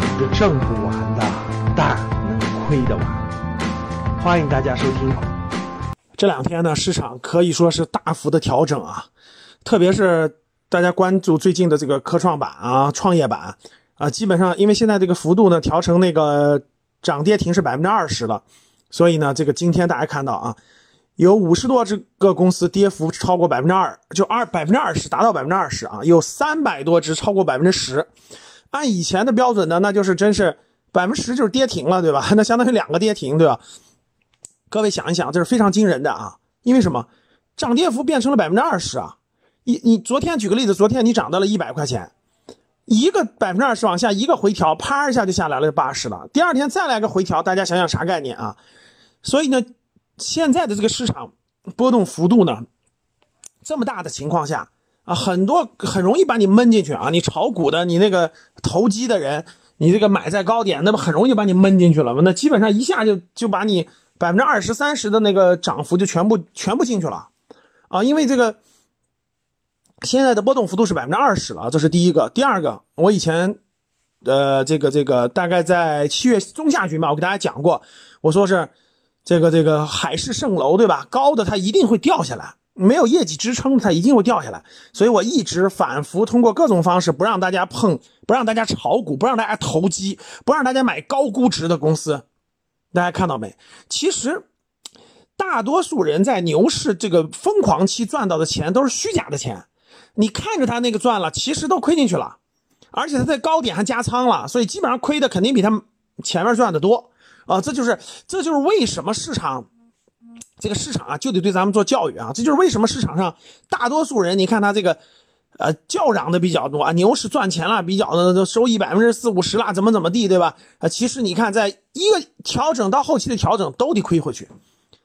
钱挣不完的，但能亏得完。欢迎大家收听。这两天呢，市场可以说是大幅的调整啊，特别是大家关注最近的这个科创板啊、创业板啊，基本上因为现在这个幅度呢调成那个涨跌停是百分之二十了，所以呢，这个今天大家看到啊，有五十多只个公司跌幅超过百分之二，就二百分之二十达到百分之二十啊，有三百多只超过百分之十。按以前的标准呢，那就是真是百分之十就是跌停了，对吧？那相当于两个跌停，对吧？各位想一想，这是非常惊人的啊！因为什么？涨跌幅变成了百分之二十啊！你你昨天举个例子，昨天你涨到了一百块钱，一个百分之二十往下一个回调，啪一下就下来了八十了。第二天再来个回调，大家想想啥概念啊？所以呢，现在的这个市场波动幅度呢这么大的情况下啊，很多很容易把你闷进去啊！你炒股的，你那个投机的人，你这个买在高点，那么很容易把你闷进去了吗那基本上一下就就把你。百分之二十三十的那个涨幅就全部全部进去了，啊，因为这个现在的波动幅度是百分之二十了，这是第一个。第二个，我以前，呃，这个这个大概在七月中下旬吧，我给大家讲过，我说是这个这个海市蜃楼，对吧？高的它一定会掉下来，没有业绩支撑，它一定会掉下来。所以我一直反复通过各种方式，不让大家碰，不让大家炒股，不让大家投机，不让大家买高估值的公司。大家看到没？其实，大多数人在牛市这个疯狂期赚到的钱都是虚假的钱。你看着他那个赚了，其实都亏进去了，而且他在高点还加仓了，所以基本上亏的肯定比他前面赚的多啊！这就是这就是为什么市场这个市场啊就得对咱们做教育啊！这就是为什么市场上大多数人，你看他这个。呃，叫嚷的比较多啊，牛市赚钱了，比较的都收益百分之四五十了，怎么怎么地，对吧？啊，其实你看，在一个调整到后期的调整都得亏回去。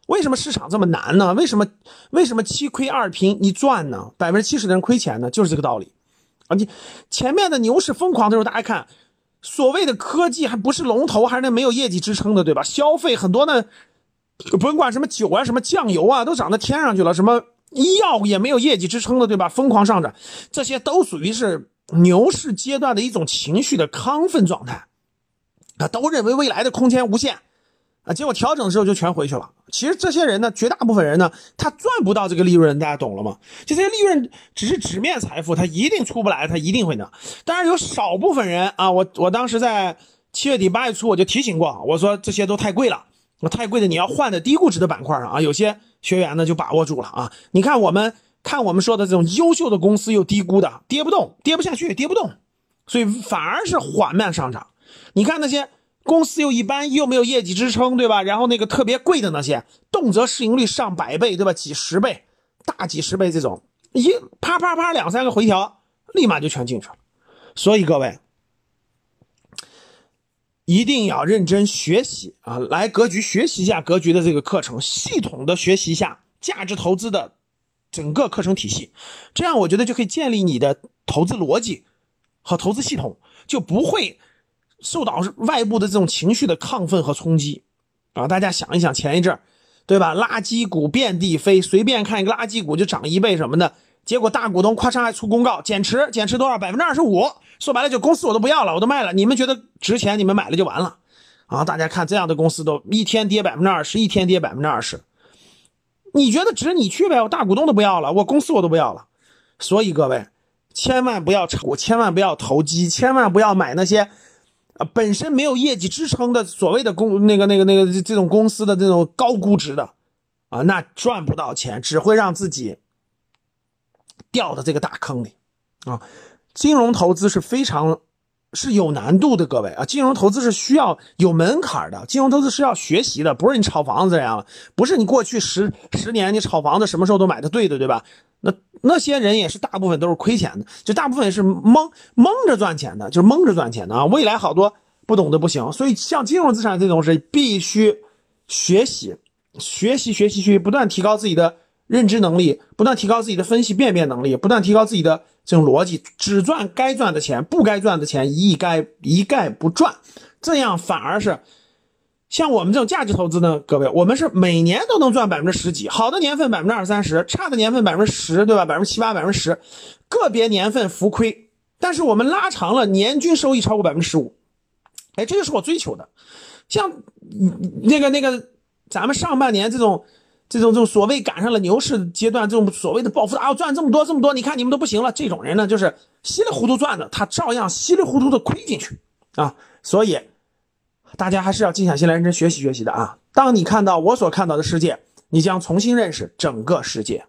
为什么市场这么难呢？为什么为什么七亏二平一赚呢？百分之七十的人亏钱呢？就是这个道理啊！你前面的牛市疯狂的时候，大家看，所谓的科技还不是龙头，还是那没有业绩支撑的，对吧？消费很多呢，甭管什么酒啊，什么酱油啊，都涨到天上去了，什么。医药也没有业绩支撑的，对吧？疯狂上涨，这些都属于是牛市阶段的一种情绪的亢奋状态，啊，都认为未来的空间无限，啊，结果调整的时候就全回去了。其实这些人呢，绝大部分人呢，他赚不到这个利润，大家懂了吗？这些利润只是纸面财富，他一定出不来，他一定会的。当然有少部分人啊，我我当时在七月底八月初我就提醒过，我说这些都太贵了，太贵的你要换的低估值的板块上啊，有些。学员呢就把握住了啊！你看我们看我们说的这种优秀的公司又低估的，跌不动，跌不下去，跌不动，所以反而是缓慢上涨。你看那些公司又一般，又没有业绩支撑，对吧？然后那个特别贵的那些，动辄市盈率上百倍，对吧？几十倍，大几十倍这种，一啪啪啪两三个回调，立马就全进去了。所以各位。一定要认真学习啊！来格局学习一下格局的这个课程，系统的学习一下价值投资的整个课程体系，这样我觉得就可以建立你的投资逻辑和投资系统，就不会受到外部的这种情绪的亢奋和冲击啊！大家想一想，前一阵对吧？垃圾股遍地飞，随便看一个垃圾股就涨一倍什么的，结果大股东夸嚓还出公告减持，减持多少？百分之二十五。说白了，就公司我都不要了，我都卖了。你们觉得值钱，你们买了就完了啊！大家看这样的公司都一天跌百分之二十，一天跌百分之二十。你觉得值你去呗，我大股东都不要了，我公司我都不要了。所以各位，千万不要炒股，千万不要投机，千万不要买那些啊本身没有业绩支撑的所谓的公那个那个那个这种公司的这种高估值的啊，那赚不到钱，只会让自己掉到这个大坑里啊。金融投资是非常是有难度的，各位啊，金融投资是需要有门槛的，金融投资是要学习的，不是你炒房子这样，不是你过去十十年你炒房子什么时候都买的对的，对吧？那那些人也是大部分都是亏钱的，就大部分是蒙蒙着赚钱的，就是蒙着赚钱的啊。未来好多不懂的不行，所以像金融资产这种是必须学习，学习，学习，去，不断提高自己的。认知能力不断提高，自己的分析辨别能力不断提高，自己的这种逻辑，只赚该赚的钱，不该赚的钱一概一概不赚，这样反而是像我们这种价值投资呢，各位，我们是每年都能赚百分之十几，好的年份百分之二三十，差的年份百分之十，对吧？百分之七八、百分之十，个别年份浮亏，但是我们拉长了，年均收益超过百分之十五，哎，这就是我追求的。像那个那个，咱们上半年这种这种这种所谓赶上了牛市阶段，这种所谓的暴富啊，赚这么多这么多，你看你们都不行了。这种人呢，就是稀里糊涂赚的，他照样稀里糊涂的亏进去啊。所以大家还是要静下心来认真学习学习的啊。当你看到我所看到的世界，你将重新认识整个世界。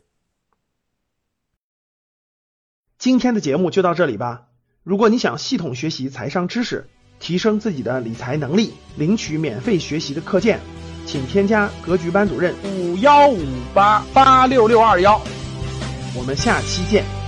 今天的节目就到这里吧。如果你想系统学习财商知识，提升自己的理财能力，领取免费学习的课件，请添加格局班主任五幺五八八六六二幺。我们下期见。